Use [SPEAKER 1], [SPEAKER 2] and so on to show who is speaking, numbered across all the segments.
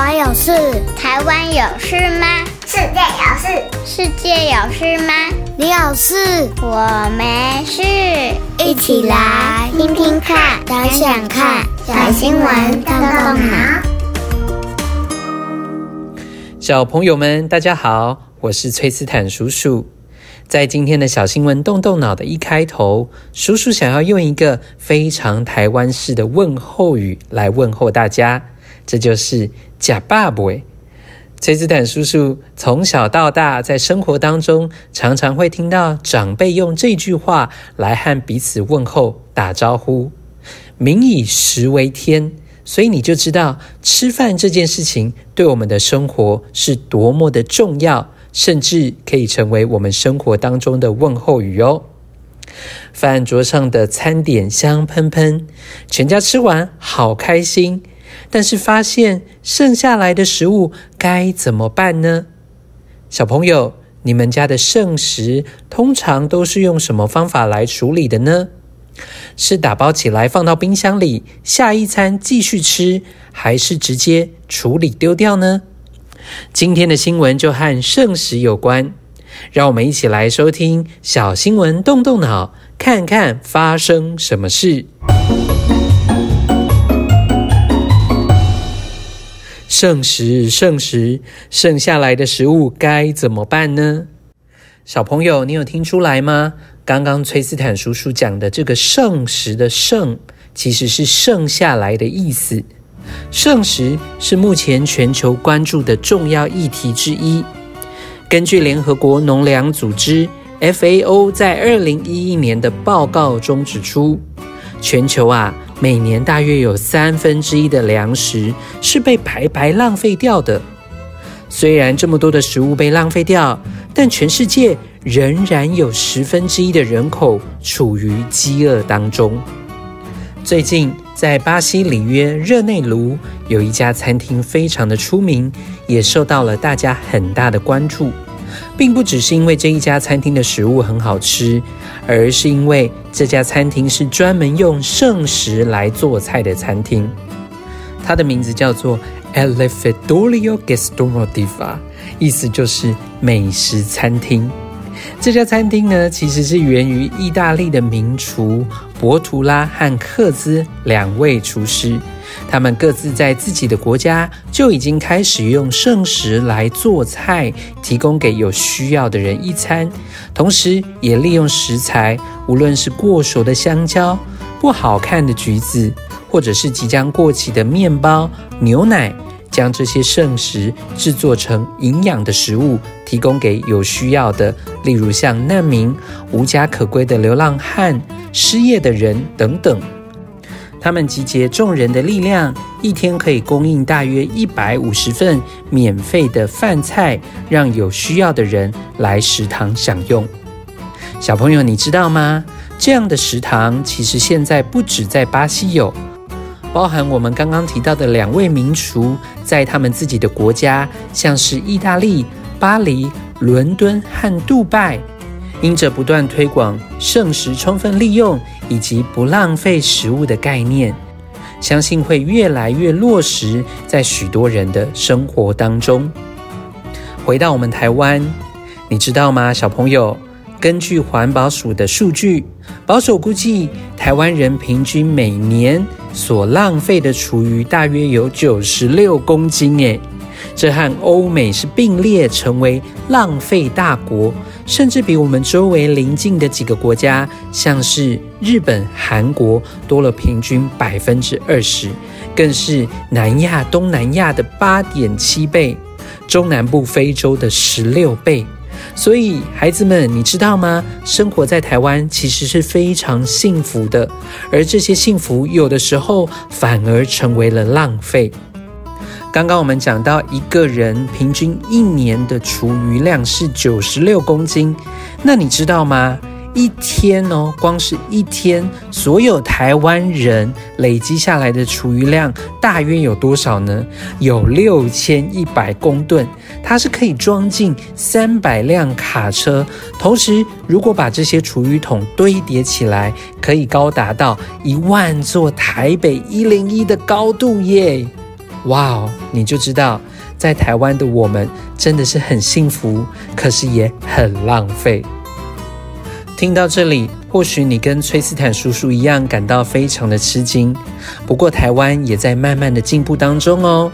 [SPEAKER 1] 湾有事？
[SPEAKER 2] 台湾有事吗？
[SPEAKER 3] 世界有事？
[SPEAKER 2] 世界有事吗？
[SPEAKER 1] 你有事？
[SPEAKER 2] 我没事。
[SPEAKER 1] 一起来听听看，想想看，小新闻动动脑。
[SPEAKER 4] 小朋友们，大家好，我是崔斯坦叔叔。在今天的小新闻动动脑的一开头，叔叔想要用一个非常台湾式的问候语来问候大家。这就是“呷饱未”。崔斯坦叔叔从小到大在生活当中，常常会听到长辈用这句话来和彼此问候、打招呼。民以食为天，所以你就知道吃饭这件事情对我们的生活是多么的重要，甚至可以成为我们生活当中的问候语哦。饭桌上的餐点香喷喷，全家吃完好开心。但是发现剩下来的食物该怎么办呢？小朋友，你们家的剩食通常都是用什么方法来处理的呢？是打包起来放到冰箱里，下一餐继续吃，还是直接处理丢掉呢？今天的新闻就和剩食有关，让我们一起来收听小新闻，动动脑，看看发生什么事。剩食，剩食，剩下来的食物该怎么办呢？小朋友，你有听出来吗？刚刚崔斯坦叔叔讲的这个“剩食”的“剩”，其实是剩下来的意思。剩食是目前全球关注的重要议题之一。根据联合国农粮组织 （FAO） 在二零一一年的报告中指出，全球啊。每年大约有三分之一的粮食是被白白浪费掉的。虽然这么多的食物被浪费掉，但全世界仍然有十分之一的人口处于饥饿当中。最近，在巴西里约热内卢有一家餐厅非常的出名，也受到了大家很大的关注。并不只是因为这一家餐厅的食物很好吃，而是因为这家餐厅是专门用剩食来做菜的餐厅。它的名字叫做 Elefedolio Gastronótico，意思就是美食餐厅。这家餐厅呢，其实是源于意大利的名厨博图拉和克兹两位厨师。他们各自在自己的国家就已经开始用剩食来做菜，提供给有需要的人一餐。同时，也利用食材，无论是过熟的香蕉、不好看的橘子，或者是即将过期的面包、牛奶，将这些剩食制作成营养的食物，提供给有需要的，例如像难民、无家可归的流浪汉、失业的人等等。他们集结众人的力量，一天可以供应大约一百五十份免费的饭菜，让有需要的人来食堂享用。小朋友，你知道吗？这样的食堂其实现在不止在巴西有，包含我们刚刚提到的两位名厨，在他们自己的国家，像是意大利、巴黎、伦敦和杜拜。因着不断推广剩食充分利用以及不浪费食物的概念，相信会越来越落实在许多人的生活当中。回到我们台湾，你知道吗，小朋友？根据环保署的数据，保守估计，台湾人平均每年所浪费的厨余大约有九十六公斤，诶，这和欧美是并列成为浪费大国。甚至比我们周围邻近的几个国家，像是日本、韩国，多了平均百分之二十，更是南亚、东南亚的八点七倍，中南部非洲的十六倍。所以，孩子们，你知道吗？生活在台湾其实是非常幸福的，而这些幸福有的时候反而成为了浪费。刚刚我们讲到一个人平均一年的厨余量是九十六公斤，那你知道吗？一天哦，光是一天，所有台湾人累积下来的厨余量大约有多少呢？有六千一百公吨，它是可以装进三百辆卡车。同时，如果把这些厨余桶堆叠起来，可以高达到一万座台北一零一的高度耶！哇哦，你就知道，在台湾的我们真的是很幸福，可是也很浪费。听到这里，或许你跟崔斯坦叔叔一样感到非常的吃惊。不过，台湾也在慢慢的进步当中哦。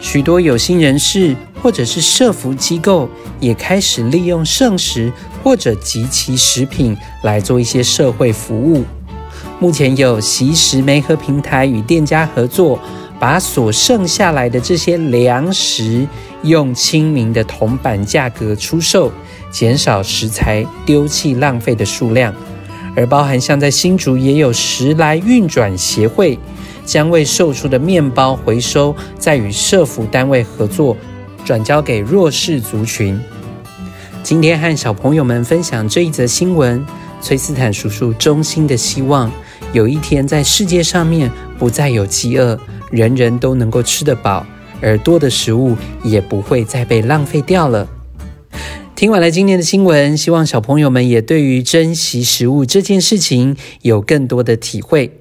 [SPEAKER 4] 许多有心人士或者是社福机构也开始利用剩食或者集齐食品来做一些社会服务。目前有习食媒合平台与店家合作。把所剩下来的这些粮食用亲民的铜板价格出售，减少食材丢弃浪费的数量。而包含像在新竹也有食来运转协会，将未售出的面包回收，再与社福单位合作，转交给弱势族群。今天和小朋友们分享这一则新闻，崔斯坦叔叔衷心的希望，有一天在世界上面不再有饥饿。人人都能够吃得饱，而多的食物也不会再被浪费掉了。听完了今天的新闻，希望小朋友们也对于珍惜食物这件事情有更多的体会。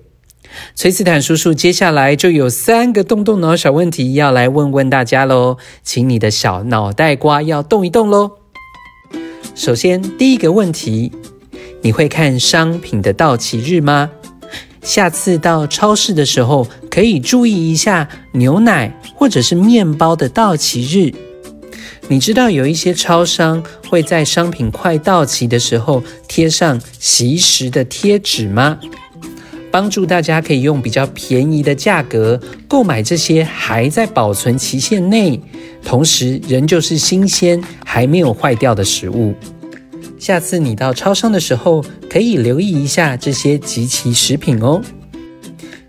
[SPEAKER 4] 崔斯坦叔叔接下来就有三个动动脑小问题要来问问大家喽，请你的小脑袋瓜要动一动喽。首先，第一个问题，你会看商品的到期日吗？下次到超市的时候，可以注意一下牛奶或者是面包的到期日。你知道有一些超商会在商品快到期的时候贴上惜食的贴纸吗？帮助大家可以用比较便宜的价格购买这些还在保存期限内，同时仍旧是新鲜还没有坏掉的食物。下次你到超商的时候，可以留意一下这些即期食品哦。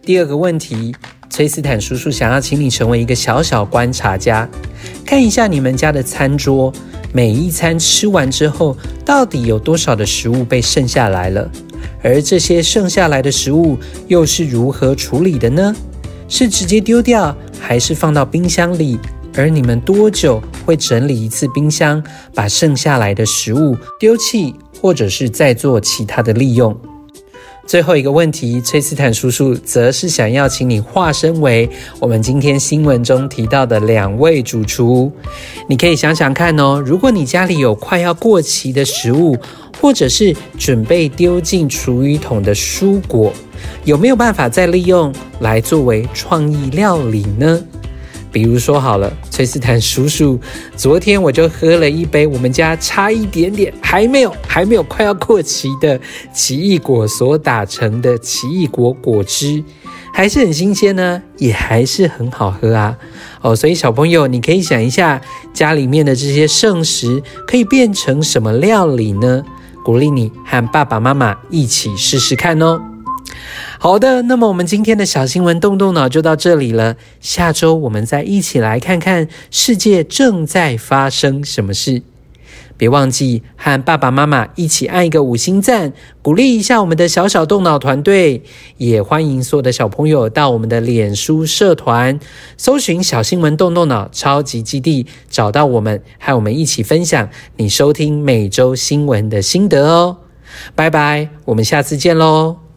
[SPEAKER 4] 第二个问题，崔斯坦叔叔想要请你成为一个小小观察家，看一下你们家的餐桌，每一餐吃完之后，到底有多少的食物被剩下来了？而这些剩下来的食物又是如何处理的呢？是直接丢掉，还是放到冰箱里？而你们多久会整理一次冰箱，把剩下来的食物丢弃，或者是再做其他的利用？最后一个问题，崔斯坦叔叔则是想要请你化身为我们今天新闻中提到的两位主厨。你可以想想看哦，如果你家里有快要过期的食物，或者是准备丢进厨余桶的蔬果，有没有办法再利用来作为创意料理呢？比如说好了，崔斯坦叔叔，昨天我就喝了一杯我们家差一点点还没有还没有快要过期的奇异果所打成的奇异果果汁，还是很新鲜呢，也还是很好喝啊。哦，所以小朋友，你可以想一下，家里面的这些剩食可以变成什么料理呢？鼓励你和爸爸妈妈一起试试看哦。好的，那么我们今天的小新闻动动脑就到这里了。下周我们再一起来看看世界正在发生什么事。别忘记和爸爸妈妈一起按一个五星赞，鼓励一下我们的小小动脑团队。也欢迎所有的小朋友到我们的脸书社团，搜寻“小新闻动动脑超级基地”，找到我们，和我们一起分享你收听每周新闻的心得哦。拜拜，我们下次见喽。